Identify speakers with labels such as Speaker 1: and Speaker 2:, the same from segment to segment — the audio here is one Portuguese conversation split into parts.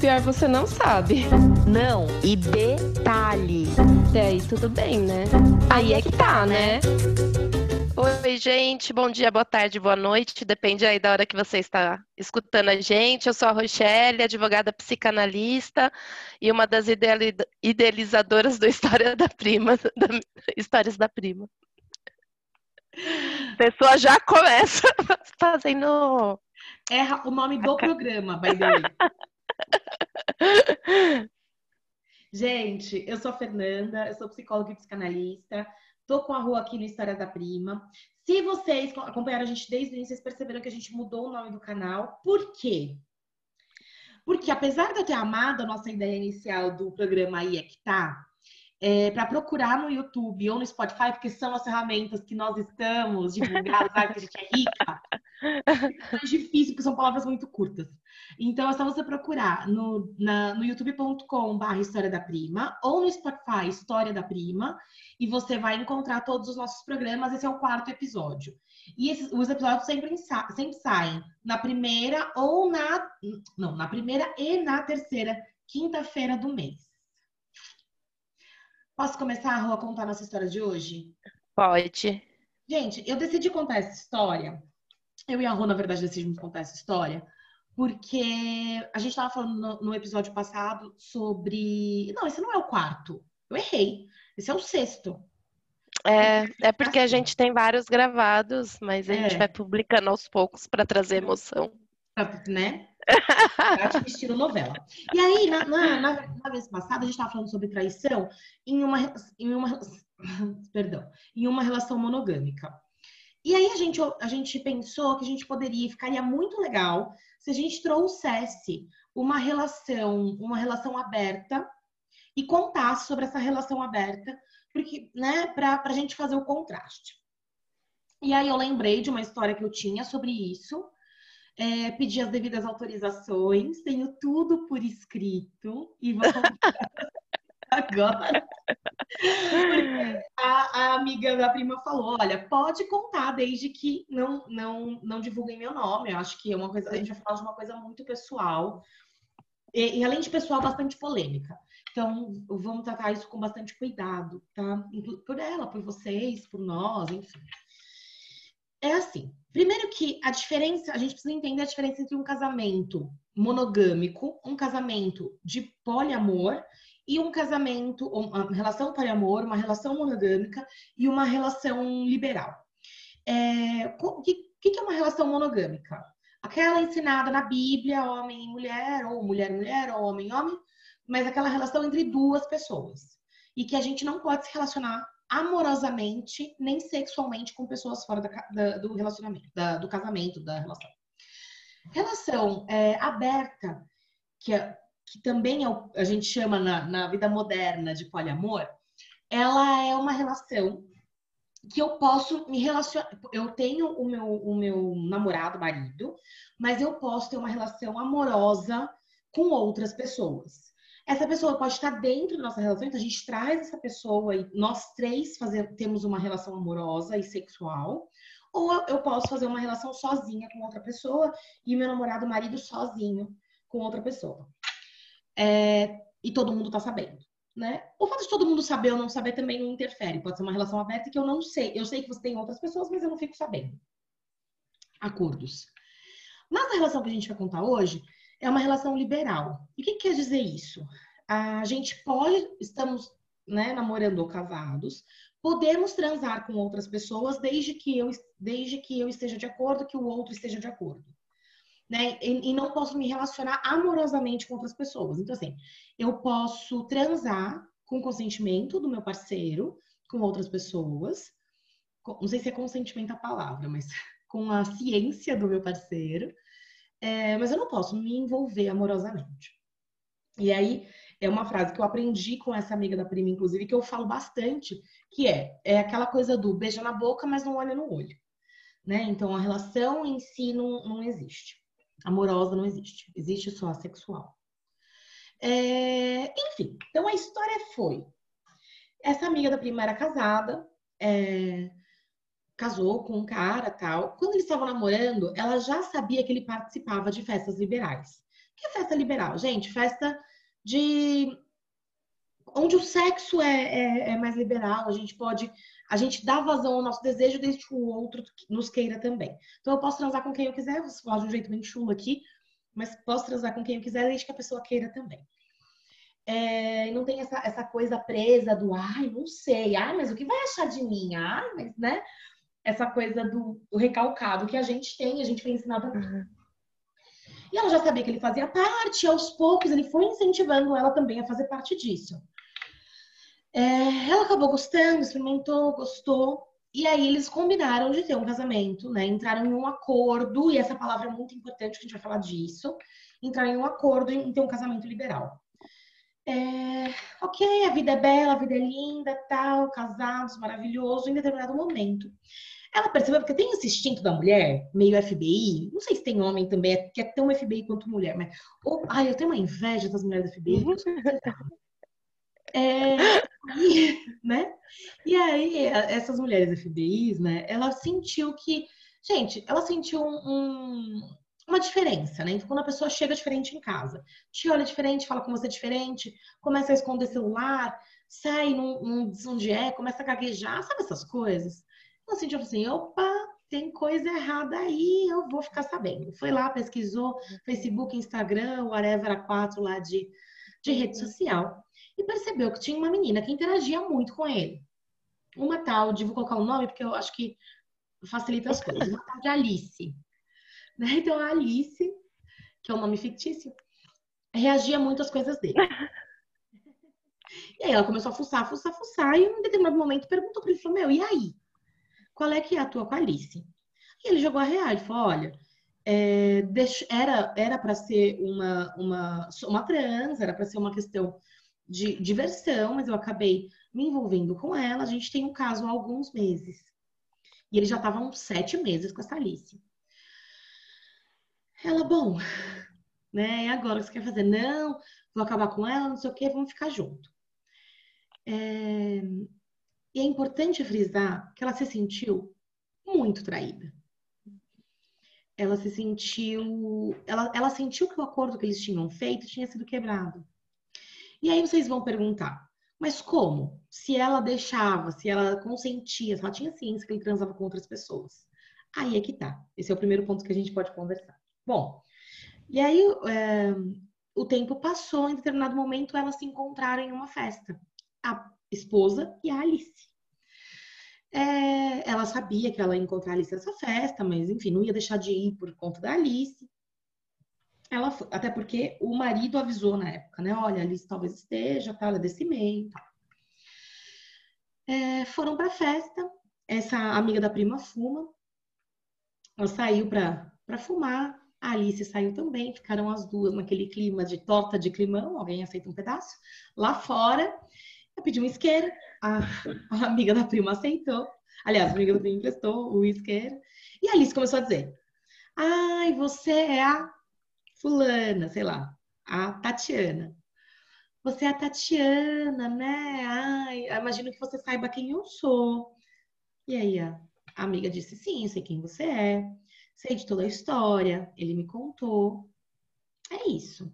Speaker 1: pior você não sabe.
Speaker 2: Não, e detalhe.
Speaker 1: Até aí tudo bem, né? Aí é que tá, né? Oi, gente, bom dia, boa tarde, boa noite, depende aí da hora que você está escutando a gente. Eu sou a Rochelle, advogada psicanalista e uma das idealizadoras do História da Prima, da Histórias da Prima. A pessoa já começa fazendo.
Speaker 3: Erra o nome do programa, by the way. Gente, eu sou a Fernanda, eu sou psicóloga e psicanalista. Tô com a rua aqui no História da Prima. Se vocês acompanharam a gente desde o início, vocês perceberam que a gente mudou o nome do canal. Por quê? Porque apesar de eu ter amado a nossa ideia inicial do programa aí é que tá, é, para procurar no YouTube ou no Spotify, porque são as ferramentas que nós estamos divulgadas, sabe que a gente é rica, é difícil, porque são palavras muito curtas. Então, é só você procurar no, no youtube.com.br História da Prima ou no Spotify História da Prima e você vai encontrar todos os nossos programas. Esse é o quarto episódio. E esses, os episódios sempre, sempre saem na primeira ou na. Não, na primeira e na terceira quinta-feira do mês. Posso começar, Rô, a contar nossa história de hoje?
Speaker 1: Pode.
Speaker 3: Gente, eu decidi contar essa história. Eu e a Rô, na verdade, decidimos contar essa história porque a gente estava falando no, no, episódio passado sobre. Não, esse não é o quarto. Eu errei. Esse é o sexto.
Speaker 1: É, é porque a gente tem vários gravados, mas a é. gente vai publicando aos poucos para trazer emoção.
Speaker 3: Né? Prática estilo novela. E aí, na, na, na, na vez passada, a gente estava falando sobre traição em uma, em uma, perdão, em uma relação monogâmica. E aí a gente, a gente pensou que a gente poderia, ficaria muito legal se a gente trouxesse uma relação, uma relação aberta e contasse sobre essa relação aberta, porque, né, para a gente fazer o contraste. E aí eu lembrei de uma história que eu tinha sobre isso, é, as devidas autorizações, tenho tudo por escrito e vou agora. A, a, amiga da prima falou: olha, pode contar desde que não, não, não divulguem meu nome. Eu acho que é uma coisa, a gente vai falar de uma coisa muito pessoal. E, e, além de pessoal, bastante polêmica. Então, vamos tratar isso com bastante cuidado, tá? Por ela, por vocês, por nós, enfim. É assim, Primeiro que a diferença, a gente precisa entender a diferença entre um casamento monogâmico, um casamento de poliamor e um casamento, uma relação poliamor, uma relação monogâmica e uma relação liberal. É, o que, que é uma relação monogâmica? Aquela ensinada na Bíblia, homem e mulher, ou mulher e mulher, ou homem e homem, mas aquela relação entre duas pessoas. E que a gente não pode se relacionar amorosamente nem sexualmente com pessoas fora da, da, do relacionamento, da, do casamento, da relação. Relação é, aberta, que, é, que também é o, a gente chama na, na vida moderna de poliamor, ela é uma relação que eu posso me relacionar. Eu tenho o meu, o meu namorado, marido, mas eu posso ter uma relação amorosa com outras pessoas. Essa pessoa pode estar dentro da nossa relação, então a gente traz essa pessoa e nós três fazer, temos uma relação amorosa e sexual. Ou eu posso fazer uma relação sozinha com outra pessoa e meu namorado, marido, sozinho com outra pessoa. É, e todo mundo tá sabendo, né? O fato de todo mundo saber ou não saber também não interfere. Pode ser uma relação aberta que eu não sei. Eu sei que você tem outras pessoas, mas eu não fico sabendo. Acordos. Mas a relação que a gente vai contar hoje, é uma relação liberal. E o que quer dizer isso? A gente pode, estamos né, namorando ou casados, podemos transar com outras pessoas desde que eu, desde que eu esteja de acordo, que o outro esteja de acordo. Né? E, e não posso me relacionar amorosamente com outras pessoas. Então, assim, eu posso transar com consentimento do meu parceiro, com outras pessoas. Não sei se é consentimento a palavra, mas com a ciência do meu parceiro. É, mas eu não posso me envolver amorosamente. E aí é uma frase que eu aprendi com essa amiga da prima, inclusive, que eu falo bastante, que é, é aquela coisa do beija na boca, mas não olha no olho. Né? Então a relação em si não, não existe. Amorosa não existe. Existe só a sexual. É, enfim, então a história foi. Essa amiga da prima era casada, é, casou com um cara tal. Quando eles estavam namorando, ela já sabia que ele participava de festas liberais. que é festa liberal? Gente, festa de onde o sexo é, é, é, mais liberal, a gente pode, a gente dá vazão ao nosso desejo desde que o outro nos queira também. Então eu posso transar com quem eu quiser, vou falar de um jeito bem chulo aqui, mas posso transar com quem eu quiser desde que a pessoa queira também. É, não tem essa, essa coisa presa do ai, não sei, ai, mas o que vai achar de mim? Ai, mas, né? Essa coisa do, do recalcado que a gente tem, a gente foi ensinado a uhum. E ela já sabia que ele fazia parte, aos poucos ele foi incentivando ela também a fazer parte disso. É, ela acabou gostando, experimentou, gostou. E aí eles combinaram de ter um casamento, né? Entraram em um acordo, e essa palavra é muito importante, que a gente vai falar disso. Entraram em um acordo em ter um casamento liberal. É, ok, a vida é bela, a vida é linda, tal, casados, maravilhoso, em determinado momento. Ela percebeu, porque tem esse instinto da mulher, meio FBI, não sei se tem homem também, que é tão FBI quanto mulher, mas. Oh, ai, eu tenho uma inveja das mulheres da FBI. É, e, né? E aí, essas mulheres FBIs, né? Ela sentiu que, gente, ela sentiu um, uma diferença, né? Então, quando a pessoa chega diferente em casa, te olha diferente, fala com você diferente, começa a esconder celular, sai, não, não diz onde é, começa a gaguejar, sabe essas coisas? Ela sentiu assim, opa, tem coisa errada aí, eu vou ficar sabendo. Foi lá, pesquisou Facebook, Instagram, whatever, a quatro lá de, de rede social e percebeu que tinha uma menina que interagia muito com ele. Uma tal, de vou colocar o um nome porque eu acho que facilita as coisas, uma tal de Alice. Né? Então a Alice, que é um nome fictício, reagia muito às coisas dele. E aí ela começou a fuçar, fuçar, fuçar, e em um determinado momento perguntou para ele, falou, meu, e aí? Qual é que é a tua com a Alice? E ele jogou a real, ele falou, olha, é, era era para ser uma, uma, uma trans, era para ser uma questão de diversão, mas eu acabei me envolvendo com ela. A gente tem um caso há alguns meses. E ele já estava uns sete meses com essa Alice. Ela, bom, né? E agora o que você quer fazer? Não, vou acabar com ela, não sei o quê, vamos ficar junto. É... E é importante frisar que ela se sentiu muito traída. Ela se sentiu. Ela, ela sentiu que o acordo que eles tinham feito tinha sido quebrado. E aí vocês vão perguntar, mas como? Se ela deixava, se ela consentia, se ela tinha ciência que ele transava com outras pessoas. Aí é que tá. Esse é o primeiro ponto que a gente pode conversar. Bom, e aí é, o tempo passou, em determinado momento elas se encontraram em uma festa. A esposa e a Alice. É, ela sabia que ela ia encontrar a Alice nessa festa, mas enfim, não ia deixar de ir por conta da Alice. Ela foi, até porque o marido avisou na época, né? Olha, Alice talvez esteja, tá? Ela é desse meio. Tá. É, foram pra festa. Essa amiga da prima fuma. Ela saiu pra fumar. A Alice saiu também. Ficaram as duas naquele clima de torta de climão. Alguém aceita um pedaço? Lá fora. Eu pedi um isqueiro. A, a amiga da prima aceitou. Aliás, a amiga da prima emprestou o isqueiro. E a Alice começou a dizer: Ai, você é a fulana, sei lá, a Tatiana. Você é a Tatiana, né? Ai, imagino que você saiba quem eu sou. E aí a amiga disse: Sim, sei quem você é. Sei de toda a história. Ele me contou. É isso.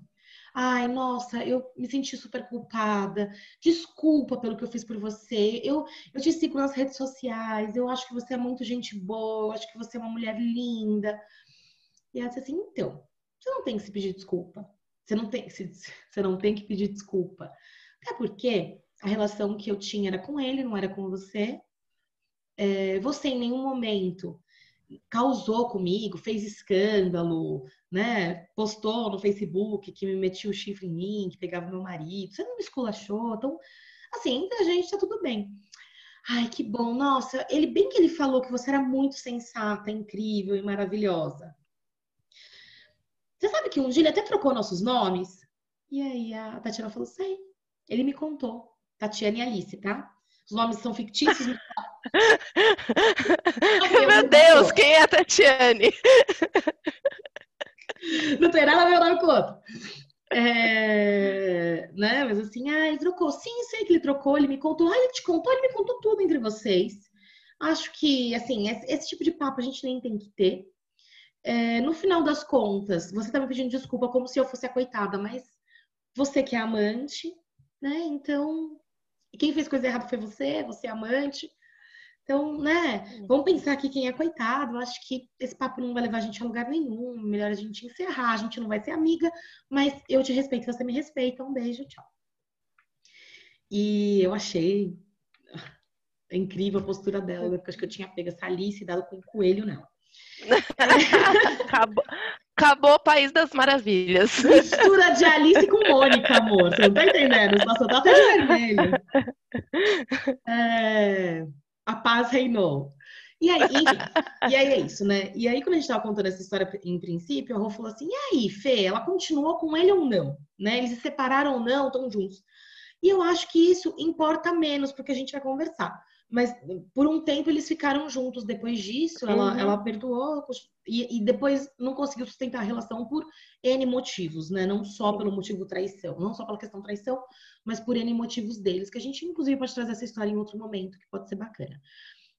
Speaker 3: Ai, nossa, eu me senti super culpada. Desculpa pelo que eu fiz por você. Eu, eu te sigo nas redes sociais. Eu acho que você é muito gente boa. Eu acho que você é uma mulher linda. E ela disse assim: então, você não tem que se pedir desculpa. Você não tem, você não tem que pedir desculpa. Até porque a relação que eu tinha era com ele, não era com você. É, você em nenhum momento causou comigo, fez escândalo, né? Postou no Facebook que me metia o chifre em mim, que pegava meu marido. Você não me esculachou. Então, assim, entre a gente tá tudo bem. Ai, que bom. Nossa, ele bem que ele falou que você era muito sensata, incrível e maravilhosa. Você sabe que um dia ele até trocou nossos nomes? E aí a Tatiana falou: sei. Ele me contou. Tatiana e Alice, tá? Os nomes são fictícios.
Speaker 1: Meu Deus, quem é a Tatiane?
Speaker 3: Não tem nada a ver nome com o outro. É, né? Mas assim, ah, ele trocou. Sim, sei que ele trocou, ele me contou. Ah, ele te contou, ele me contou tudo entre vocês. Acho que, assim, esse, esse tipo de papo a gente nem tem que ter. é, no final das contas, você tá me pedindo desculpa como se eu fosse a coitada, mas você que é amante, né? Então, quem fez coisa errada foi você, você é amante. Então, né, vamos pensar aqui quem é coitado. Eu acho que esse papo não vai levar a gente a lugar nenhum. Melhor a gente encerrar. A gente não vai ser amiga, mas eu te respeito, você me respeita. Um beijo, tchau. E eu achei incrível a postura dela, porque acho que eu tinha pego essa Alice e dado com um coelho nela.
Speaker 1: acabou, acabou o País das Maravilhas.
Speaker 3: Mistura de Alice com Mônica, amor. Você não tá entendendo? Nossa, tá até de vermelho. É, a paz reinou. E aí, enfim, e aí é isso, né? E aí, quando a gente tava contando essa história em princípio, a Rô falou assim: e aí, Fê, ela continuou com ele ou não? Né? Eles se separaram ou não, estão juntos. E eu acho que isso importa menos, porque a gente vai conversar. Mas por um tempo eles ficaram juntos. Depois disso, ela, uhum. ela perdoou e, e, depois não conseguiu sustentar a relação por N motivos, né? Não só pelo motivo traição, não só pela questão traição, mas por N motivos deles, que a gente inclusive pode trazer essa história em outro momento, que pode ser bacana.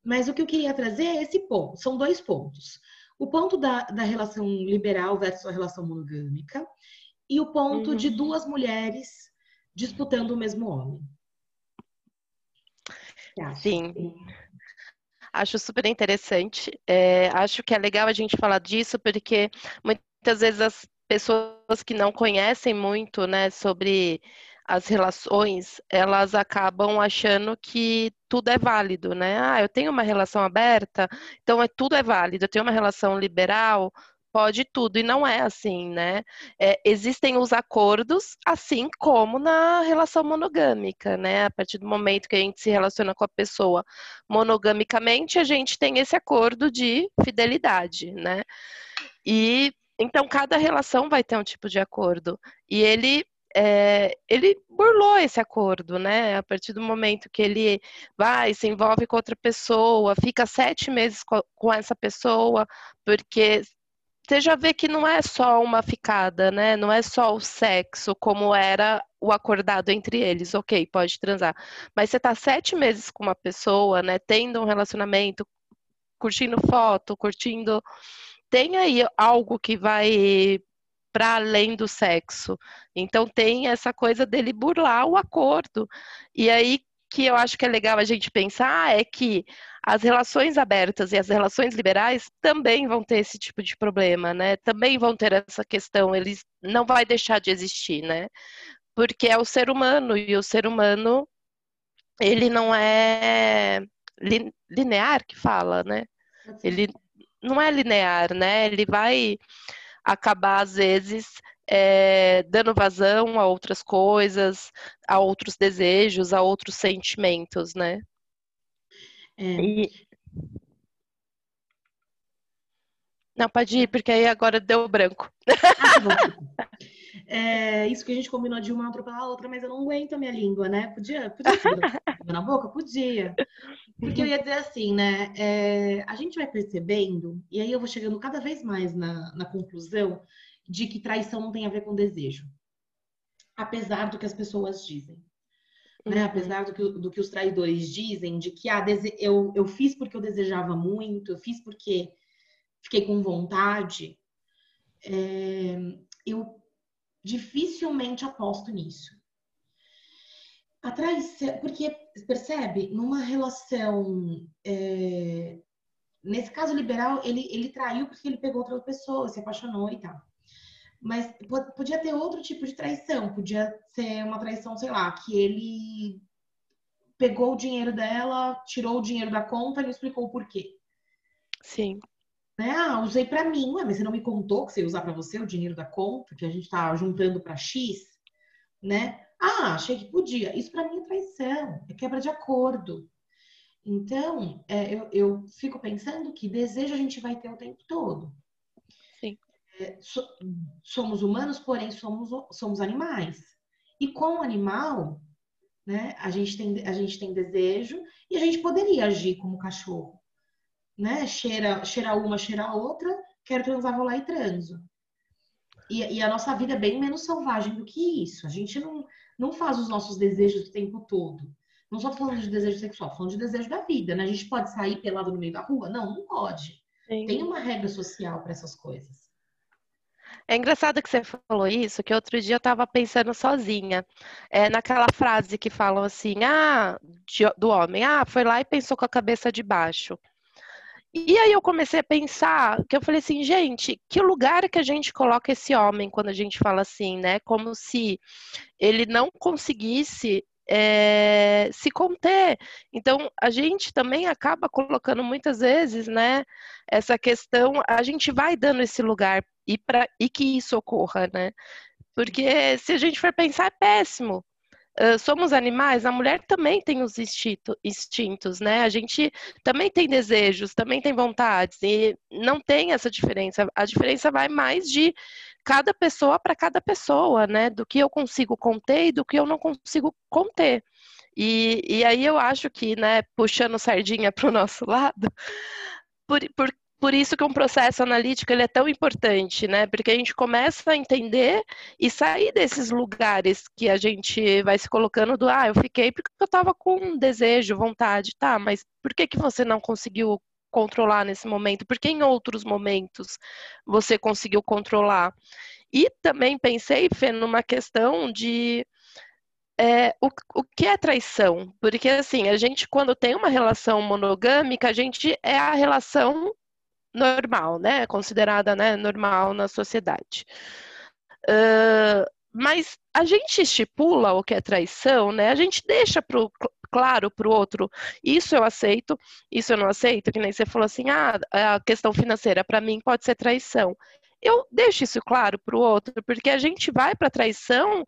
Speaker 3: Mas o que eu queria trazer é esse ponto. São dois pontos. O ponto da, da relação liberal versus a relação monogâmica e o ponto uhum. de duas mulheres disputando o mesmo homem.
Speaker 1: Sim. Acho super interessante. É, acho que é legal a gente falar disso, porque muitas vezes as pessoas que não conhecem muito né, sobre as relações, elas acabam achando que tudo é válido, né? Ah, eu tenho uma relação aberta, então é, tudo é válido. Eu tenho uma relação liberal, pode tudo, e não é assim, né? É, existem os acordos, assim como na relação monogâmica, né? A partir do momento que a gente se relaciona com a pessoa monogamicamente, a gente tem esse acordo de fidelidade, né? E então cada relação vai ter um tipo de acordo. E ele é, ele burlou esse acordo, né? A partir do momento que ele vai, se envolve com outra pessoa, fica sete meses com, com essa pessoa, porque você já vê que não é só uma ficada, né? Não é só o sexo, como era o acordado entre eles. Ok, pode transar. Mas você tá sete meses com uma pessoa, né? Tendo um relacionamento, curtindo foto, curtindo. Tem aí algo que vai para além do sexo. Então tem essa coisa dele burlar o acordo. E aí que eu acho que é legal a gente pensar é que as relações abertas e as relações liberais também vão ter esse tipo de problema, né? Também vão ter essa questão, eles não vai deixar de existir, né? Porque é o ser humano e o ser humano ele não é linear que fala, né? Ele não é linear, né? Ele vai acabar às vezes é, dando vazão a outras coisas, a outros desejos, a outros sentimentos, né? É. E... Não, pode ir, porque aí agora deu branco.
Speaker 3: Ah, tá é, isso que a gente combinou de uma atropelar a outra, mas eu não aguento a minha língua, né? Podia, podia na boca? Podia. Porque eu ia dizer assim, né? É, a gente vai percebendo, e aí eu vou chegando cada vez mais na, na conclusão de que traição não tem a ver com desejo. Apesar do que as pessoas dizem. Né? Uhum. Apesar do que, do que os traidores dizem, de que ah, eu, eu fiz porque eu desejava muito, eu fiz porque fiquei com vontade, é, eu dificilmente aposto nisso. A traição, porque, percebe, numa relação. É, nesse caso liberal, ele, ele traiu porque ele pegou outra pessoa, se apaixonou e tal. Mas podia ter outro tipo de traição, podia ser uma traição, sei lá, que ele pegou o dinheiro dela, tirou o dinheiro da conta e não explicou o porquê.
Speaker 1: Sim.
Speaker 3: Né? Ah, usei para mim, mas você não me contou que você ia usar para você o dinheiro da conta, que a gente tá juntando para X, né? Ah, achei que podia. Isso para mim é traição, é quebra de acordo. Então, é, eu, eu fico pensando que desejo a gente vai ter o tempo todo somos humanos, porém somos, somos animais. E com o animal, né, a gente, tem, a gente tem desejo e a gente poderia agir como cachorro. Né? Cheira, cheira uma, cheira outra, quero transar, vou lá e transo. E, e, a nossa vida é bem menos selvagem do que isso. A gente não, não faz os nossos desejos o tempo todo. Não só falando de desejo sexual, falando de desejo da vida, né? A gente pode sair pelado no meio da rua? Não, não pode. Sim. Tem uma regra social para essas coisas.
Speaker 1: É engraçado que você falou isso, que outro dia eu estava pensando sozinha, é, naquela frase que falam assim, ah, do homem, ah, foi lá e pensou com a cabeça de baixo. E aí eu comecei a pensar, que eu falei assim, gente, que lugar que a gente coloca esse homem quando a gente fala assim, né? Como se ele não conseguisse é, se conter. Então, a gente também acaba colocando muitas vezes, né, essa questão, a gente vai dando esse lugar e, pra, e que isso ocorra, né? Porque se a gente for pensar, é péssimo. Uh, somos animais, a mulher também tem os instinto, instintos, né? A gente também tem desejos, também tem vontades, e não tem essa diferença. A diferença vai mais de cada pessoa para cada pessoa, né? Do que eu consigo conter e do que eu não consigo conter. E, e aí eu acho que, né, puxando sardinha para o nosso lado, por, por, por isso que um processo analítico ele é tão importante, né? Porque a gente começa a entender e sair desses lugares que a gente vai se colocando do ah, eu fiquei porque eu estava com desejo, vontade, tá, mas por que, que você não conseguiu controlar nesse momento? Porque em outros momentos você conseguiu controlar? E também pensei, Fê, numa questão de é, o, o que é traição? Porque assim, a gente quando tem uma relação monogâmica, a gente é a relação normal, né? Considerada né, normal na sociedade. Uh, mas a gente estipula o que é traição, né? A gente deixa pro, claro para o outro, isso eu aceito, isso eu não aceito, que nem você falou assim, ah, a questão financeira para mim pode ser traição. Eu deixo isso claro para o outro, porque a gente vai para traição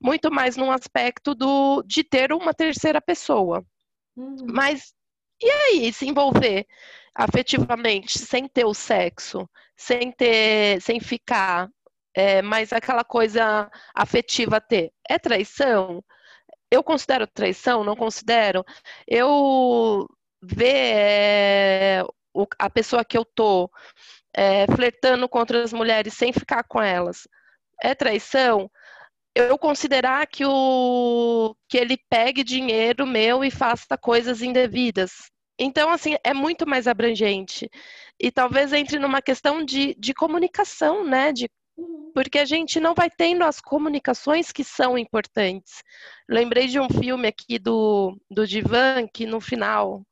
Speaker 1: muito mais num aspecto do de ter uma terceira pessoa. Uhum. Mas e aí, se envolver afetivamente, sem ter o sexo, sem ter, sem ficar, é, mas aquela coisa afetiva ter, é traição? Eu considero traição? Não considero? Eu ver é, o, a pessoa que eu tô é, flertando com outras mulheres sem ficar com elas, é traição? Eu considerar que o que ele pegue dinheiro meu e faça coisas indevidas, então, assim, é muito mais abrangente. E talvez entre numa questão de, de comunicação, né? De, uhum. porque a gente não vai tendo as comunicações que são importantes. Lembrei de um filme aqui do, do Divan, que no final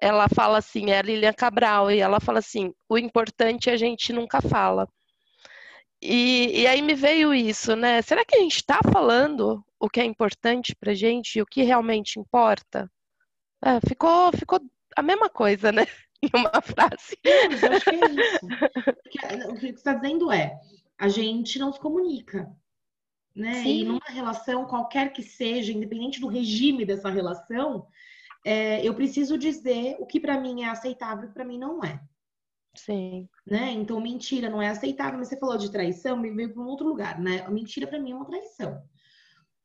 Speaker 1: ela fala assim, é a Lilian Cabral, e ela fala assim, o importante a gente nunca fala. E, e aí me veio isso, né? Será que a gente está falando o que é importante pra gente e o que realmente importa? É, ficou, ficou a mesma coisa, né? Em uma frase.
Speaker 3: Mas eu acho que é isso. É, o que você está dizendo é, a gente não se comunica. Né? Sim. E numa relação, qualquer que seja, independente do regime dessa relação, é, eu preciso dizer o que para mim é aceitável e para mim não é.
Speaker 1: Sim.
Speaker 3: Né? Então, mentira não é aceitável, mas você falou de traição, me veio para um outro lugar, né? A mentira para mim é uma traição.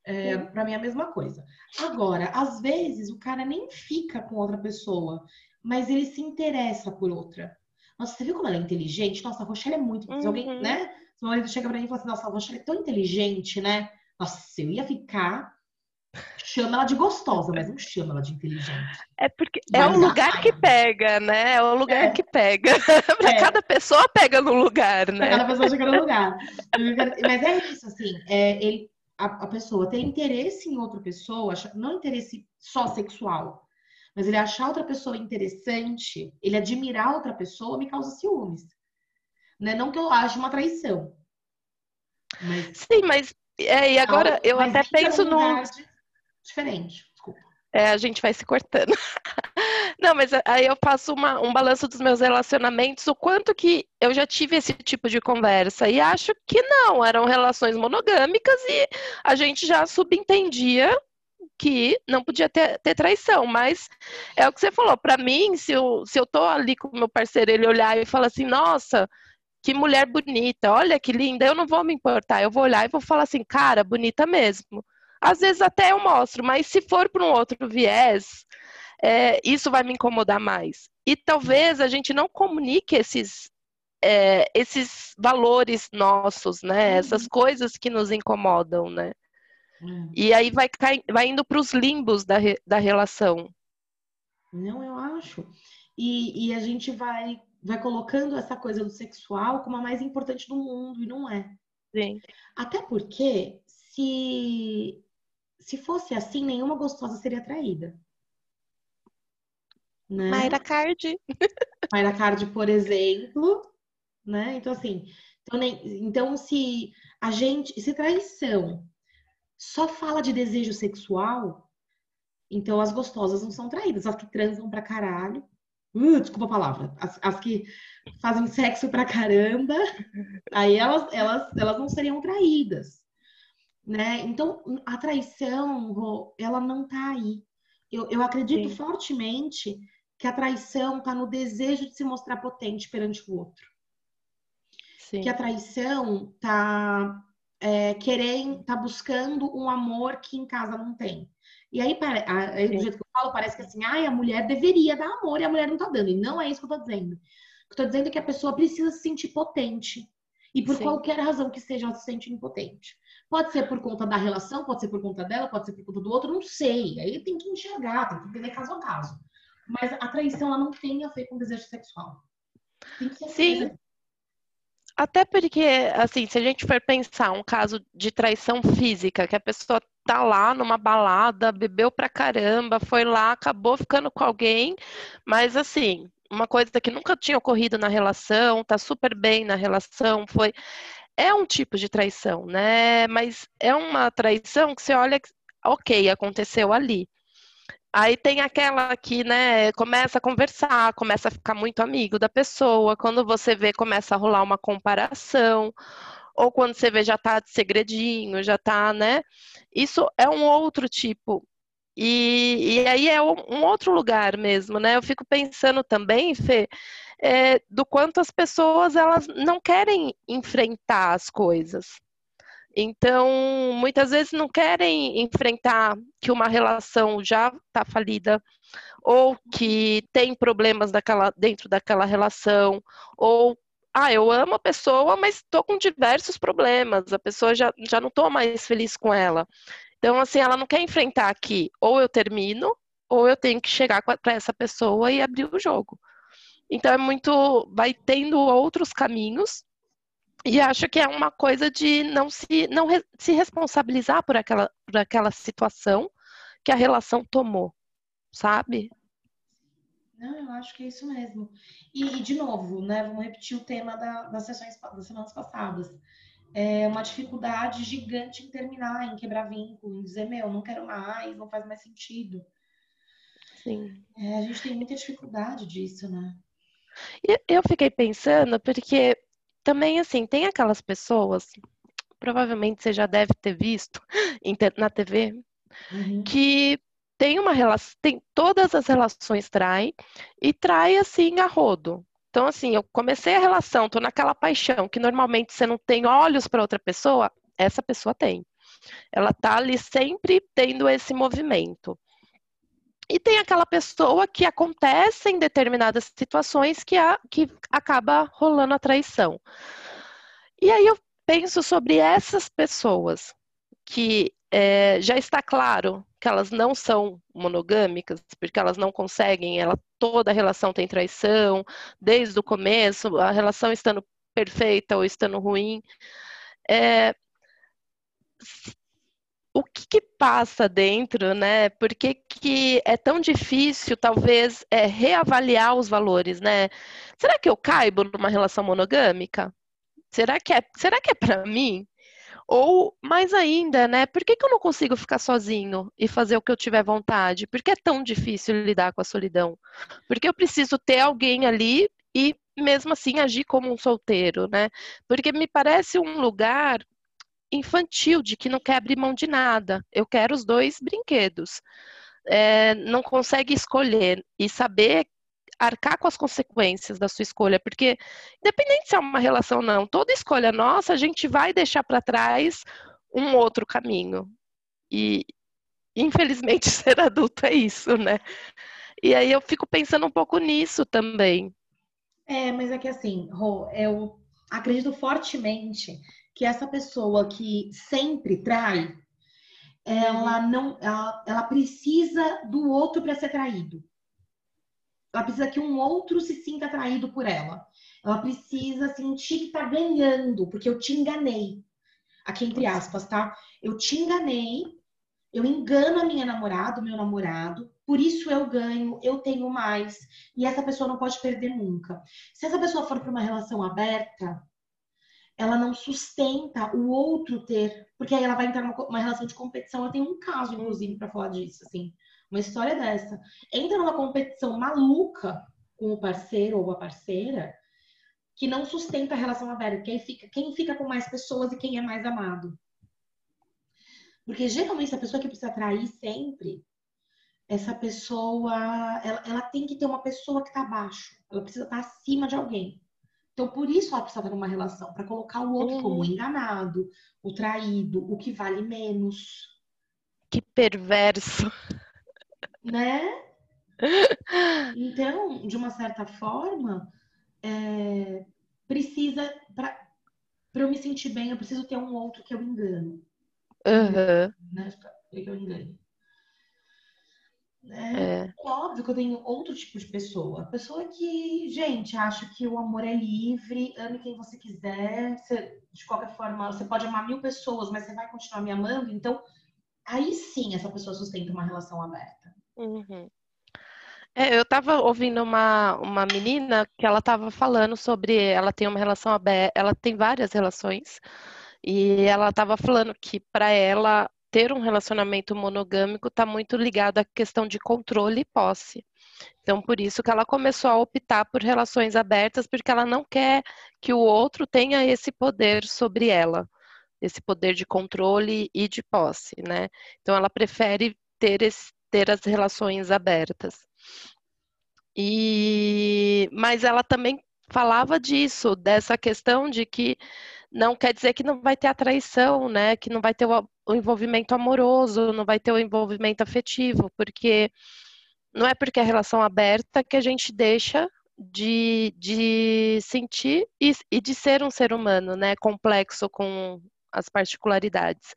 Speaker 3: É, para mim é a mesma coisa. Agora, às vezes o cara nem fica com outra pessoa, mas ele se interessa por outra. Nossa, você viu como ela é inteligente? Nossa, a Rochelle é muito. Uhum. Se alguém, né? Se o marido chega pra mim e fala assim, nossa, a Rochelle é tão inteligente, né? Nossa, eu ia ficar. Chama ela de gostosa, mas não chama ela de inteligente.
Speaker 1: É porque é o lugar que pega, né? É o lugar é. que pega. pra é. cada pessoa pega no lugar, né?
Speaker 3: Pra cada pessoa chega no lugar. mas é isso, assim. É, ele, a, a pessoa ter interesse em outra pessoa, não interesse só sexual, mas ele achar outra pessoa interessante, ele admirar outra pessoa, me causa ciúmes. Né? Não que eu ache uma traição.
Speaker 1: Mas... Sim, mas é, e agora não, eu até penso no.
Speaker 3: Diferente.
Speaker 1: É, a gente vai se cortando. Não, mas aí eu faço uma, um balanço dos meus relacionamentos, o quanto que eu já tive esse tipo de conversa. E acho que não, eram relações monogâmicas e a gente já subentendia que não podia ter, ter traição. Mas é o que você falou, para mim, se eu, se eu tô ali com o meu parceiro, ele olhar e falar assim, nossa, que mulher bonita, olha que linda, eu não vou me importar, eu vou olhar e vou falar assim, cara, bonita mesmo. Às vezes até eu mostro, mas se for para um outro viés, é, isso vai me incomodar mais. E talvez a gente não comunique esses, é, esses valores nossos, né? Uhum. Essas coisas que nos incomodam, né? Uhum. E aí vai, vai indo para os limbos da, da relação.
Speaker 3: Não, eu acho. E, e a gente vai vai colocando essa coisa do sexual como a mais importante do mundo e não é.
Speaker 1: Sim.
Speaker 3: Até porque se se fosse assim, nenhuma gostosa seria atraída. Né?
Speaker 1: Mayra Card.
Speaker 3: Mayra Card, por exemplo, né? Então assim, então, então se a gente, se traição só fala de desejo sexual, então as gostosas não são traídas, as que transam pra caralho. Uh, desculpa a palavra. As, as, que fazem sexo pra caramba, aí elas, elas, elas não seriam traídas. Né? Então, a traição, ela não tá aí. Eu, eu acredito Sim. fortemente que a traição tá no desejo de se mostrar potente perante o outro. Sim. Que a traição tá é, querendo, tá buscando um amor que em casa não tem. E aí, aí do jeito que eu falo, parece que assim, ai, a mulher deveria dar amor e a mulher não tá dando. E não é isso que eu tô dizendo. O que eu tô dizendo é que a pessoa precisa se sentir potente. E por Sim. qualquer razão que seja, ela se sente impotente. Pode ser por conta da relação, pode ser por conta dela, pode ser por conta do outro, não sei. Aí tem que enxergar, tem que entender caso a caso. Mas a traição, ela não tem a ver com desejo sexual.
Speaker 1: Sim. Até porque, assim, se a gente for pensar um caso de traição física, que a pessoa tá lá numa balada, bebeu pra caramba, foi lá, acabou ficando com alguém, mas assim, uma coisa que nunca tinha ocorrido na relação, tá super bem na relação, foi é um tipo de traição, né? Mas é uma traição que você olha, ok, aconteceu ali. Aí tem aquela que, né, começa a conversar, começa a ficar muito amigo da pessoa. Quando você vê, começa a rolar uma comparação. Ou quando você vê, já tá de segredinho, já tá, né? Isso é um outro tipo. E, e aí é um outro lugar mesmo, né? Eu fico pensando também, Fê, é, do quanto as pessoas elas não querem enfrentar as coisas. Então, muitas vezes não querem enfrentar que uma relação já está falida, ou que tem problemas daquela, dentro daquela relação, ou ah, eu amo a pessoa, mas estou com diversos problemas, a pessoa já, já não estou mais feliz com ela. Então, assim, ela não quer enfrentar aqui, ou eu termino, ou eu tenho que chegar para essa pessoa e abrir o jogo. Então, é muito. Vai tendo outros caminhos e acho que é uma coisa de não se, não re, se responsabilizar por aquela, por aquela situação que a relação tomou, sabe?
Speaker 3: Não, eu acho que é isso mesmo. E, de novo, né, vamos repetir o tema da, das sessões das semanas passadas. É uma dificuldade gigante em terminar, em quebrar vínculo, em dizer, meu, não quero mais, não faz mais sentido.
Speaker 1: Sim.
Speaker 3: É, a gente tem muita dificuldade disso, né?
Speaker 1: Eu fiquei pensando, porque também, assim, tem aquelas pessoas, provavelmente você já deve ter visto na TV, uhum. que tem uma relação, tem todas as relações trai e trai assim a rodo. Então, assim, eu comecei a relação, tô naquela paixão que normalmente você não tem olhos para outra pessoa, essa pessoa tem. Ela tá ali sempre tendo esse movimento. E tem aquela pessoa que acontece em determinadas situações que, a, que acaba rolando a traição. E aí eu penso sobre essas pessoas que é, já está claro que elas não são monogâmicas, porque elas não conseguem, ela, toda relação tem traição, desde o começo, a relação estando perfeita ou estando ruim. É, o que, que, passa dentro, né? Por que, que é tão difícil, talvez, é, reavaliar os valores, né? Será que eu caibo numa relação monogâmica? Será que é, será que é para mim? Ou mais ainda, né? Por que, que eu não consigo ficar sozinho e fazer o que eu tiver vontade? Por que é tão difícil lidar com a solidão? Porque eu preciso ter alguém ali e mesmo assim agir como um solteiro, né? Porque me parece um lugar infantil, de que não quer abrir mão de nada. Eu quero os dois brinquedos. É, não consegue escolher e saber arcar com as consequências da sua escolha, porque independente se é uma relação ou não, toda escolha nossa, a gente vai deixar para trás um outro caminho. E infelizmente ser adulto é isso, né? E aí eu fico pensando um pouco nisso também.
Speaker 3: É, mas é que assim, Rô, eu acredito fortemente que essa pessoa que sempre trai, ela uhum. não, ela, ela precisa do outro para ser traído. Ela precisa que um outro se sinta atraído por ela. Ela precisa sentir que tá ganhando, porque eu te enganei. Aqui entre aspas, tá? Eu te enganei, eu engano a minha namorada, o meu namorado, por isso eu ganho, eu tenho mais, e essa pessoa não pode perder nunca. Se essa pessoa for para uma relação aberta, ela não sustenta o outro ter, porque aí ela vai entrar numa relação de competição. Eu tenho um caso, inclusive, para falar disso, assim, uma história dessa. Entra numa competição maluca com o parceiro ou a parceira que não sustenta a relação aberta, quem fica, quem fica com mais pessoas e quem é mais amado. Porque geralmente a pessoa que precisa atrair sempre, essa pessoa, ela, ela tem que ter uma pessoa que está abaixo, ela precisa estar tá acima de alguém. Então, por isso ela precisa estar numa relação, para colocar o outro uhum. como o enganado, o traído, o que vale menos.
Speaker 1: Que perverso.
Speaker 3: Né? Então, de uma certa forma, é, precisa, para eu me sentir bem, eu preciso ter um outro que eu engano.
Speaker 1: Uhum.
Speaker 3: Né? Que eu engane. É, é. óbvio que eu tenho outro tipo de pessoa. Pessoa que, gente, acha que o amor é livre, ame quem você quiser. Você, de qualquer forma, você pode amar mil pessoas, mas você vai continuar me amando. Então, aí sim essa pessoa sustenta uma relação aberta.
Speaker 1: Uhum. É, eu estava ouvindo uma, uma menina que ela estava falando sobre ela tem uma relação aberta, ela tem várias relações, e ela estava falando que para ela ter um relacionamento monogâmico está muito ligado à questão de controle e posse. Então, por isso que ela começou a optar por relações abertas, porque ela não quer que o outro tenha esse poder sobre ela, esse poder de controle e de posse, né? Então, ela prefere ter, esse, ter as relações abertas. E, mas ela também falava disso, dessa questão de que não quer dizer que não vai ter a traição, né? Que não vai ter o, o envolvimento amoroso, não vai ter o envolvimento afetivo, porque não é porque é relação aberta que a gente deixa de, de sentir e, e de ser um ser humano, né? Complexo com as particularidades.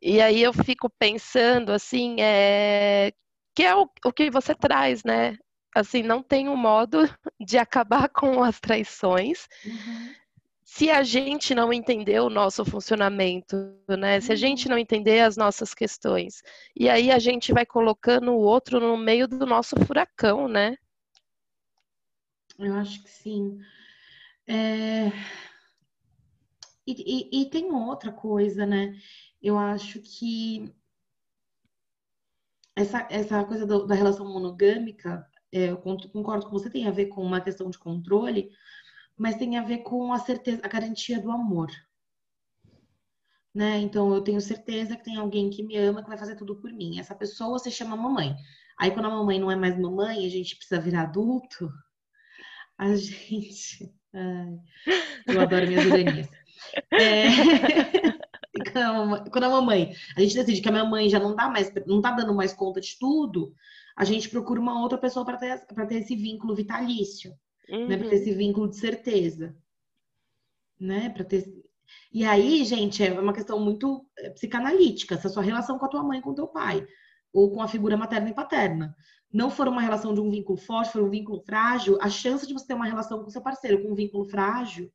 Speaker 1: E aí eu fico pensando assim, é, que é o, o que você traz, né? Assim, não tem um modo de acabar com as traições. Uhum se a gente não entender o nosso funcionamento, né? Se a gente uhum. não entender as nossas questões. E aí a gente vai colocando o outro no meio do nosso furacão, né?
Speaker 3: Eu acho que sim. É... E, e, e, tem outra coisa, né? Eu acho que essa, essa coisa do, da relação monogâmica, é, eu concordo com você, tem a ver com uma questão de controle, mas tem a ver com a certeza, a garantia do amor. Né? Então eu tenho certeza que tem alguém que me ama que vai fazer tudo por mim. Essa pessoa se chama mamãe. Aí quando a mamãe não é mais mamãe, a gente precisa virar adulto. A gente, Ai, eu adoro minhas iranias. É... quando a mamãe, a gente decide que a minha mãe já não dá mais, não tá dando mais conta de tudo, a gente procura uma outra pessoa para ter, ter esse vínculo vitalício uhum. né? Para ter esse vínculo de certeza, né? Para ter e aí, gente, é uma questão muito é, psicanalítica. Se a sua relação com a tua mãe, com o teu pai, ou com a figura materna e paterna, não for uma relação de um vínculo forte, for um vínculo frágil, a chance de você ter uma relação com seu parceiro com um vínculo frágil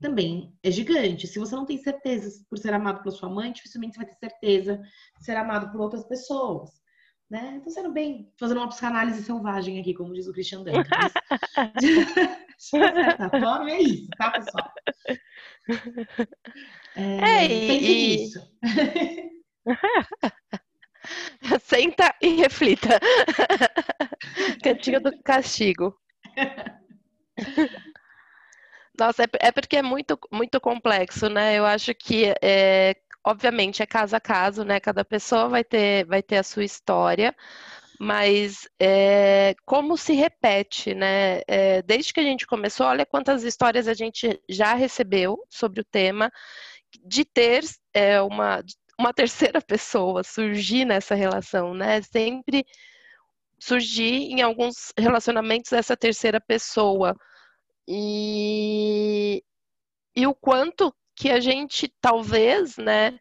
Speaker 3: também é gigante. Se você não tem certeza por ser amado pela sua mãe, dificilmente você vai ter certeza de ser amado por outras pessoas. Né? Então, sendo bem, fazendo uma psicanálise selvagem aqui, como diz o Christian Duncan. de certa forma, é isso, tá, pessoal?
Speaker 1: É, é e... isso. Senta e reflita. Cantinho do castigo. Nossa, é, é, porque é muito, muito complexo, né? Eu acho que é, obviamente é caso a caso, né? Cada pessoa vai ter, vai ter a sua história, mas é, como se repete, né? É, desde que a gente começou, olha quantas histórias a gente já recebeu sobre o tema de ter é, uma, uma terceira pessoa surgir nessa relação, né? Sempre surgir em alguns relacionamentos essa terceira pessoa. E, e o quanto que a gente talvez, né,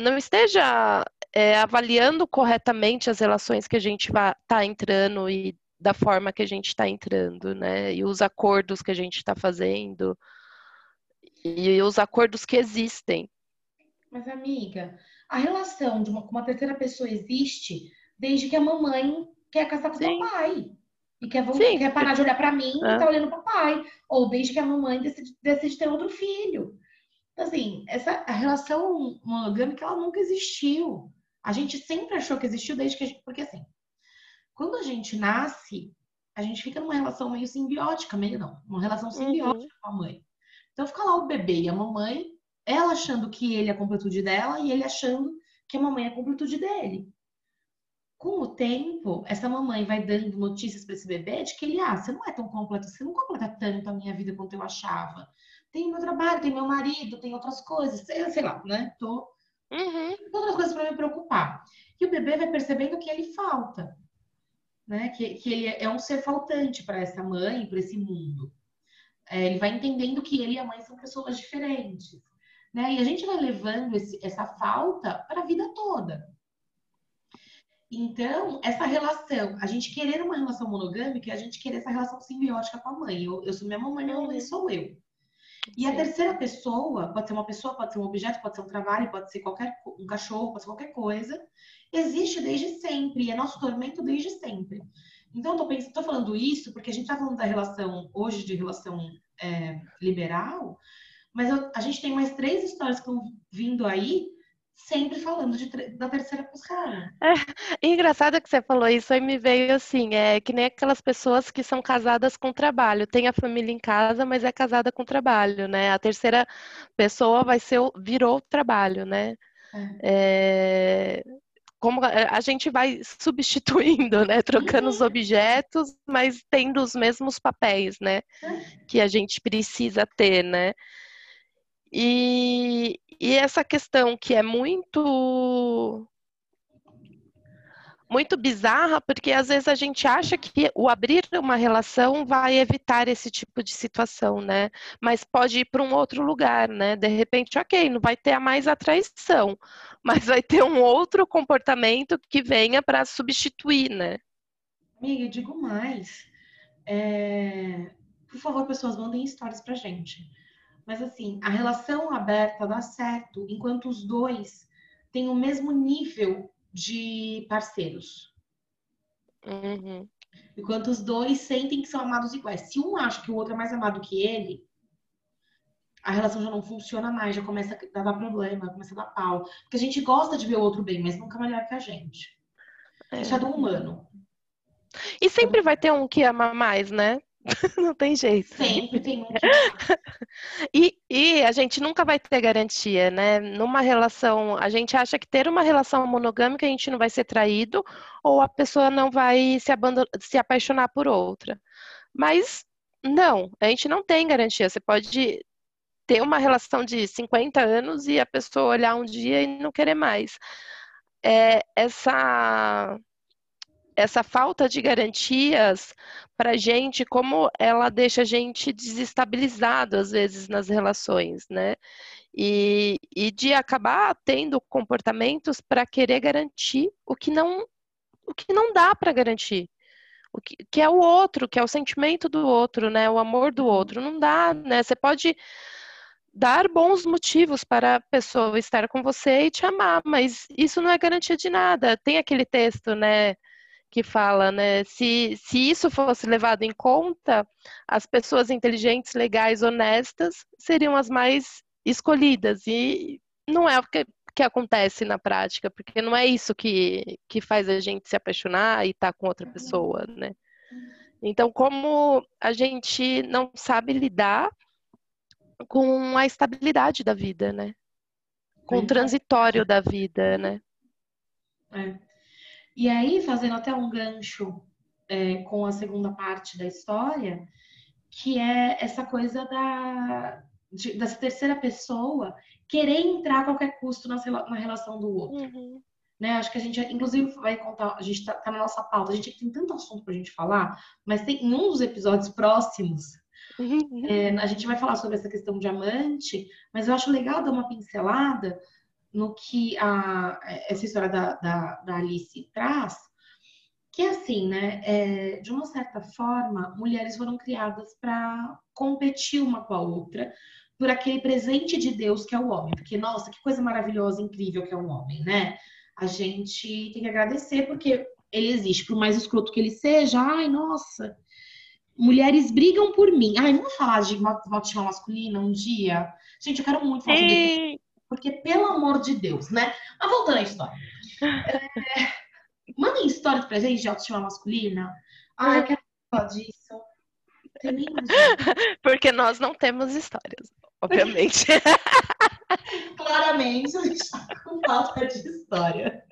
Speaker 1: não esteja é, avaliando corretamente as relações que a gente está entrando e da forma que a gente está entrando, né? E os acordos que a gente está fazendo e os acordos que existem.
Speaker 3: Mas, amiga, a relação de uma, com uma terceira pessoa existe desde que a mamãe quer casar com o papai. E quer, quer parar de olhar para mim é. e tá olhando para o pai. Ou desde que a mamãe decide, decide ter outro filho. Então, assim, essa a relação monogâmica, ela nunca existiu. A gente sempre achou que existiu desde que a gente... Porque, assim, quando a gente nasce, a gente fica numa relação meio simbiótica, meio não, uma relação uhum. simbiótica uhum. com a mãe. Então fica lá o bebê e a mamãe, ela achando que ele é a completude dela e ele achando que a mamãe é a completude dele. Com o tempo, essa mamãe vai dando notícias para esse bebê de que ele, ah, você não é tão completo, você não completa tanto a minha vida quanto eu achava. Tem meu trabalho, tem meu marido, tem outras coisas, sei, sei lá, né? Tô uhum. outras coisas para me preocupar. E o bebê vai percebendo que ele falta né? Que, que ele é um ser faltante para essa mãe, para esse mundo. É, ele vai entendendo que ele e a mãe são pessoas diferentes, né? E a gente vai levando esse, essa falta para a vida toda. Então, essa relação, a gente querer uma relação monogâmica, é a gente querer essa relação simbiótica com a mãe. Eu, eu sou minha mamãe, minha mãe sou eu. E a terceira pessoa, pode ser uma pessoa, pode ser um objeto, pode ser um trabalho, pode ser qualquer um cachorro, pode ser qualquer coisa, existe desde sempre, é nosso tormento desde sempre. Então, eu tô, tô falando isso porque a gente está falando da relação, hoje, de relação é, liberal, mas eu, a gente tem mais três histórias que estão vindo aí sempre falando de, da terceira pessoa.
Speaker 1: É, engraçado que você falou isso, aí me veio assim, é que nem aquelas pessoas que são casadas com trabalho, tem a família em casa, mas é casada com trabalho, né? A terceira pessoa vai ser, virou trabalho, né? É. É, como a gente vai substituindo, né? Trocando os uhum. objetos, mas tendo os mesmos papéis, né? Que a gente precisa ter, né? E, e essa questão que é muito muito bizarra, porque às vezes a gente acha que o abrir uma relação vai evitar esse tipo de situação, né? Mas pode ir para um outro lugar, né? De repente, ok, não vai ter a mais a traição, mas vai ter um outro comportamento que venha para substituir, né?
Speaker 3: Amiga, digo mais. É... Por favor, pessoas, mandem histórias pra gente. Mas assim, a relação aberta dá certo enquanto os dois têm o mesmo nível de parceiros. Uhum. Enquanto os dois sentem que são amados iguais. Se um acha que o outro é mais amado que ele, a relação já não funciona mais, já começa a dar problema, começa a dar pau. Porque a gente gosta de ver o outro bem, mas nunca melhor que a gente. É. Isso é do humano.
Speaker 1: E sempre vai ter um que ama mais, né? Não tem jeito.
Speaker 3: Sempre tem
Speaker 1: e, e a gente nunca vai ter garantia, né? Numa relação, a gente acha que ter uma relação monogâmica a gente não vai ser traído ou a pessoa não vai se, se apaixonar por outra. Mas não, a gente não tem garantia. Você pode ter uma relação de 50 anos e a pessoa olhar um dia e não querer mais. É, essa essa falta de garantias para a gente, como ela deixa a gente desestabilizado às vezes nas relações, né? E, e de acabar tendo comportamentos para querer garantir o que não o que não dá para garantir. O que, que é o outro, que é o sentimento do outro, né? O amor do uhum. outro. Não dá, né? Você pode dar bons motivos para a pessoa estar com você e te amar, mas isso não é garantia de nada. Tem aquele texto, né? Que fala, né? Se, se isso fosse levado em conta, as pessoas inteligentes, legais, honestas seriam as mais escolhidas. E não é o que, que acontece na prática, porque não é isso que, que faz a gente se apaixonar e estar tá com outra pessoa, né? Então, como a gente não sabe lidar com a estabilidade da vida, né? Com o transitório da vida, né?
Speaker 3: É. E aí, fazendo até um gancho é, com a segunda parte da história, que é essa coisa da, de, dessa terceira pessoa querer entrar a qualquer custo na, na relação do outro. Uhum. Né? Acho que a gente, inclusive, vai contar, a gente está tá na nossa pauta, a gente tem tanto assunto para a gente falar, mas tem em um dos episódios próximos, uhum. é, a gente vai falar sobre essa questão de amante, mas eu acho legal dar uma pincelada no que a, essa história da, da, da Alice traz, que é assim, né? É, de uma certa forma, mulheres foram criadas para competir uma com a outra por aquele presente de Deus que é o homem. Porque, nossa, que coisa maravilhosa, incrível que é um homem, né? A gente tem que agradecer porque ele existe, por mais escroto que ele seja. Ai, nossa, mulheres brigam por mim. Ai, vamos falar de autoestima masculina um dia? Gente, eu quero muito falar sobre. Porque, pelo amor de Deus, né? Mas voltando à história. É, Mandem histórias pra gente de autoestima masculina. Ai, eu quero falar disso.
Speaker 1: Porque nós não temos histórias, obviamente.
Speaker 3: Claramente, a gente tá com falta de história.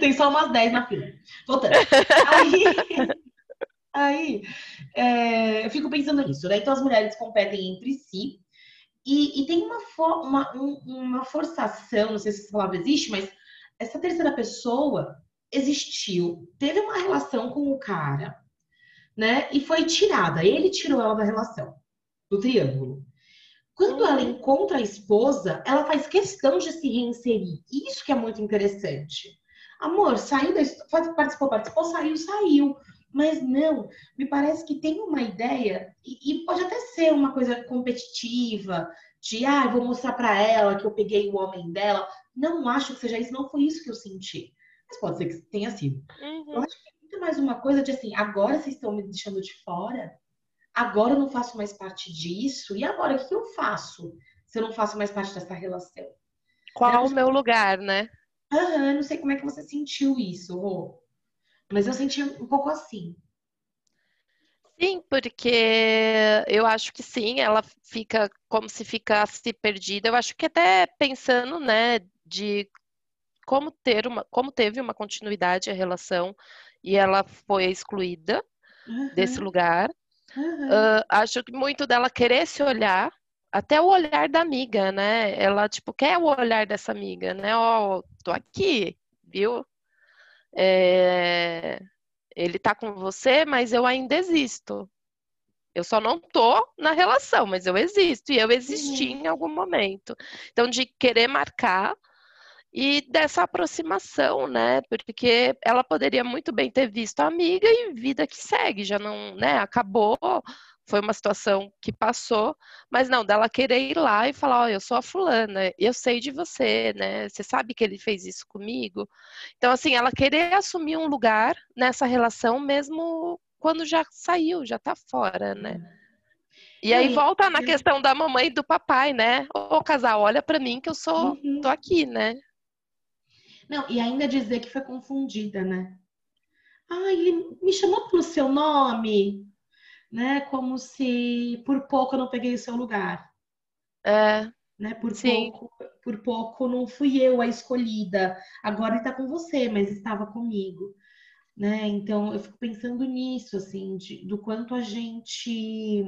Speaker 3: Tem só umas 10 na fila. Voltando. Aí, aí é, eu fico pensando nisso, né? Então as mulheres competem entre si. E, e tem uma, for, uma, um, uma forçação, não sei se essa palavra existe, mas essa terceira pessoa existiu, teve uma relação com o cara, né? E foi tirada. Ele tirou ela da relação, do triângulo. Quando ela encontra a esposa, ela faz questão de se reinserir. Isso que é muito interessante. Amor, saiu da participou, participou, saiu, saiu. Mas não, me parece que tem uma ideia, e, e pode até ser uma coisa competitiva, de ah, vou mostrar para ela que eu peguei o homem dela. Não acho que seja isso, não foi isso que eu senti. Mas pode ser que tenha sido. Uhum. Eu acho que é muito mais uma coisa de assim, agora vocês estão me deixando de fora, agora eu não faço mais parte disso, e agora o que eu faço se eu não faço mais parte dessa relação?
Speaker 1: Qual o meu lugar, né?
Speaker 3: Aham, não sei como é que você sentiu isso, Rô. Mas eu senti um pouco assim.
Speaker 1: Sim, porque eu acho que sim, ela fica como se ficasse perdida. Eu acho que até pensando, né, de como ter uma, como teve uma continuidade a relação e ela foi excluída uhum. desse lugar. Uhum. Uh, acho que muito dela querer se olhar, até o olhar da amiga, né? Ela, tipo, quer o olhar dessa amiga, né? Ó, oh, tô aqui, viu? É... Ele tá com você, mas eu ainda existo. Eu só não tô na relação, mas eu existo e eu existi uhum. em algum momento. Então, de querer marcar e dessa aproximação, né? Porque ela poderia muito bem ter visto a amiga e vida que segue, já não, né? Acabou, foi uma situação que passou, mas não, dela querer ir lá e falar, ó, oh, eu sou a fulana, eu sei de você, né? Você sabe que ele fez isso comigo. Então, assim, ela querer assumir um lugar nessa relação mesmo quando já saiu, já tá fora, né? E aí volta na questão da mamãe e do papai, né? Ô casal, olha para mim que eu sou, uhum. tô aqui, né?
Speaker 3: Não, e ainda dizer que foi confundida, né? Ah, ele me chamou pelo seu nome, né? Como se por pouco eu não peguei o seu lugar.
Speaker 1: É.
Speaker 3: Né? Por sim. pouco, por pouco não fui eu a escolhida. Agora ele tá com você, mas estava comigo. Né? Então eu fico pensando nisso, assim, de, do quanto a gente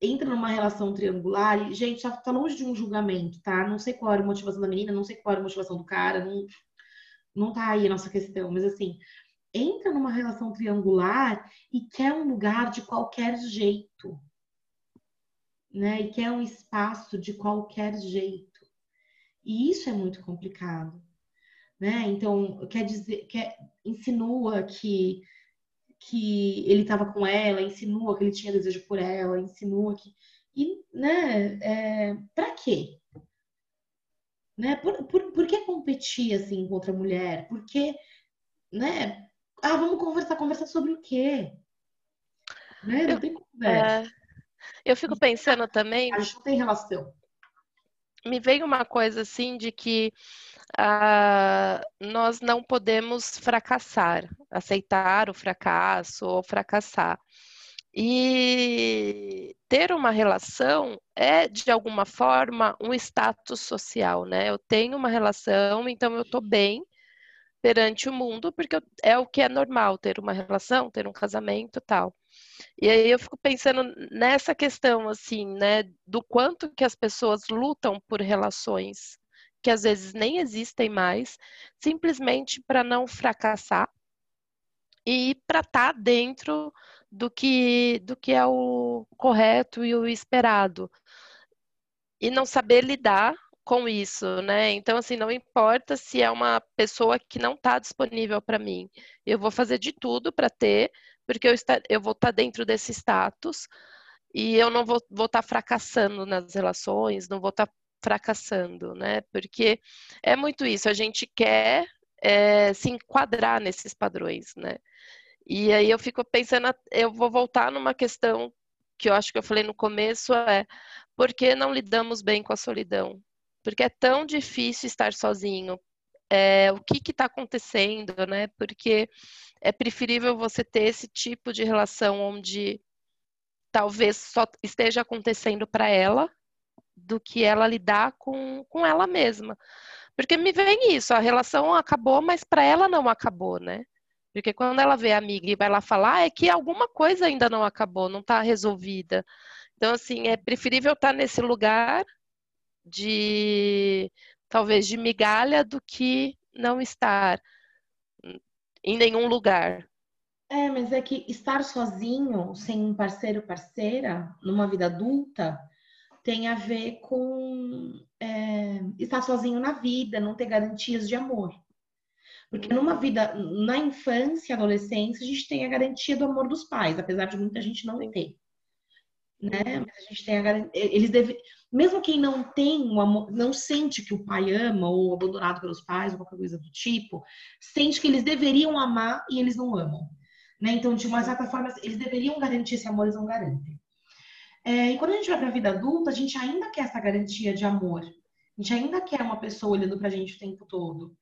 Speaker 3: entra numa relação triangular e, gente, tá, tá, longe de um julgamento, tá? Não sei qual era a motivação da menina, não sei qual era a motivação do cara, não, não tá aí a nossa questão, mas assim, entra numa relação triangular e quer um lugar de qualquer jeito, né? E quer um espaço de qualquer jeito. E isso é muito complicado, né? Então, quer dizer, quer, insinua que que ele estava com ela, insinua que ele tinha desejo por ela, insinua que. E, né, é, pra quê? Né? Por, por, por que competir assim contra a mulher? Por que, né? Ah, vamos conversar, conversar sobre o quê? Né? Não eu, tem conversa.
Speaker 1: É, eu fico pensando também.
Speaker 3: A gente não tem relação.
Speaker 1: Me veio uma coisa assim de que uh, nós não podemos fracassar, aceitar o fracasso ou fracassar. E ter uma relação é, de alguma forma, um status social, né? Eu tenho uma relação, então eu estou bem perante o mundo, porque é o que é normal, ter uma relação, ter um casamento tal. E aí eu fico pensando nessa questão, assim, né, do quanto que as pessoas lutam por relações que às vezes nem existem mais, simplesmente para não fracassar e para estar tá dentro do que, do que é o correto e o esperado. E não saber lidar com isso, né? Então, assim, não importa se é uma pessoa que não está disponível para mim, eu vou fazer de tudo para ter, porque eu, está, eu vou estar tá dentro desse status e eu não vou estar tá fracassando nas relações, não vou estar tá fracassando, né? Porque é muito isso, a gente quer é, se enquadrar nesses padrões, né? E aí eu fico pensando, eu vou voltar numa questão que eu acho que eu falei no começo, é por que não lidamos bem com a solidão? Porque é tão difícil estar sozinho. É, o que está acontecendo, né? Porque é preferível você ter esse tipo de relação onde talvez só esteja acontecendo para ela do que ela lidar com, com ela mesma. Porque me vem isso, a relação acabou, mas para ela não acabou, né? Porque quando ela vê a amiga e vai lá falar, é que alguma coisa ainda não acabou, não está resolvida. Então, assim, é preferível estar tá nesse lugar de talvez de migalha do que não estar em nenhum lugar.
Speaker 3: É, mas é que estar sozinho, sem um parceiro parceira, numa vida adulta, tem a ver com é, estar sozinho na vida, não ter garantias de amor. Porque numa vida, na infância, adolescência, a gente tem a garantia do amor dos pais, apesar de muita gente não ter. Né? Mas a gente tem a garantia. Eles devem mesmo quem não tem um amor, não sente que o pai ama ou abandonado pelos pais ou qualquer coisa do tipo, sente que eles deveriam amar e eles não amam. Né? Então, de uma certa forma, eles deveriam garantir esse amor, eles não garantem. É, e quando a gente vai para a vida adulta, a gente ainda quer essa garantia de amor. A gente ainda quer uma pessoa olhando para a gente o tempo todo.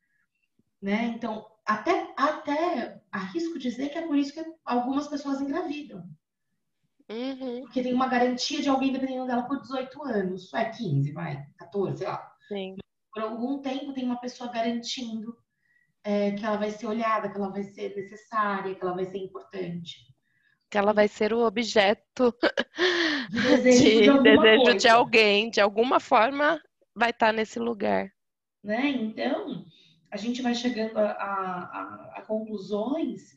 Speaker 3: Né? Então, até, até arrisco dizer que é por isso que algumas pessoas engravidam. Uhum. Porque tem uma garantia de alguém dependendo dela por 18 anos. É 15, vai, 14, sei lá.
Speaker 1: Sim.
Speaker 3: Por algum tempo tem uma pessoa garantindo é, que ela vai ser olhada, que ela vai ser necessária, que ela vai ser importante.
Speaker 1: Que ela vai ser o objeto de desejo, de, de, desejo de alguém, de alguma forma vai estar nesse lugar.
Speaker 3: Né? Então, a gente vai chegando a, a, a conclusões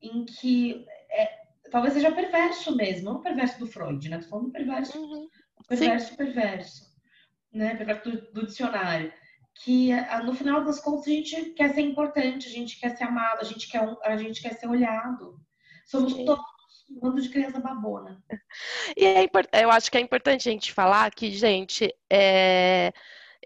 Speaker 3: em que é, talvez seja perverso mesmo, não perverso do Freud, né? Tô falando perverso, uhum. perverso, Sim. perverso, né? Perverso do, do, dicionário. Que no final das contas a gente quer ser importante, a gente quer ser amado, a gente quer, a gente quer ser olhado. Somos Sim. todos um bando de criança babona.
Speaker 1: E é, eu acho que é importante a gente falar que, gente, é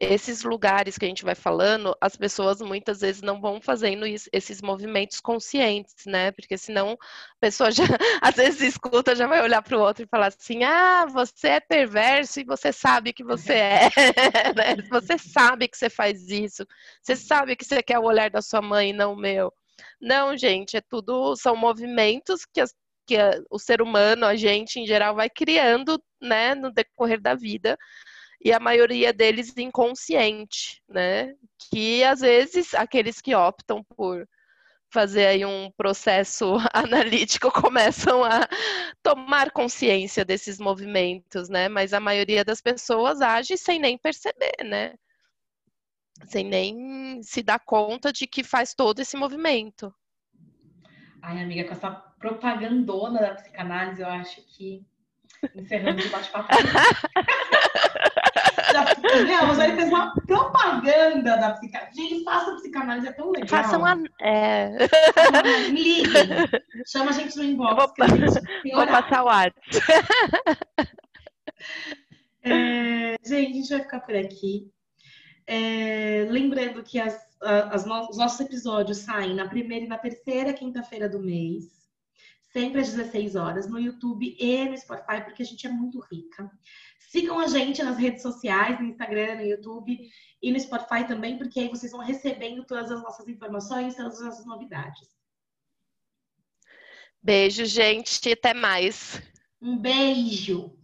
Speaker 1: esses lugares que a gente vai falando, as pessoas muitas vezes não vão fazendo isso, esses movimentos conscientes, né? Porque senão a pessoa já, às vezes escuta, já vai olhar para o outro e falar assim: ah, você é perverso e você sabe que você é, né? Você sabe que você faz isso, você sabe que você quer o olhar da sua mãe não o meu. Não, gente, é tudo, são movimentos que, as, que o ser humano, a gente em geral, vai criando, né, no decorrer da vida e a maioria deles inconsciente, né? Que às vezes aqueles que optam por fazer aí um processo analítico começam a tomar consciência desses movimentos, né? Mas a maioria das pessoas age sem nem perceber, né? Sem nem se dar conta de que faz todo esse movimento.
Speaker 3: Ai, amiga, com essa propagandona da psicanálise, eu acho que encerramos o bate-papo. Não, mas ele fez uma propaganda da psicanálise. Gente, faça psicanálise, é tão legal.
Speaker 1: Façam a. É...
Speaker 3: me liguem. Chama a gente no inbox.
Speaker 1: Vou, vou passar o WhatsApp.
Speaker 3: É, gente, a gente vai ficar por aqui. É, lembrando que as, as no, os nossos episódios saem na primeira e na terceira quinta-feira do mês sempre às 16 horas, no YouTube e no Spotify, porque a gente é muito rica. Sigam a gente nas redes sociais, no Instagram, no YouTube e no Spotify também, porque aí vocês vão recebendo todas as nossas informações, todas as nossas novidades.
Speaker 1: Beijo, gente. Até mais.
Speaker 3: Um beijo.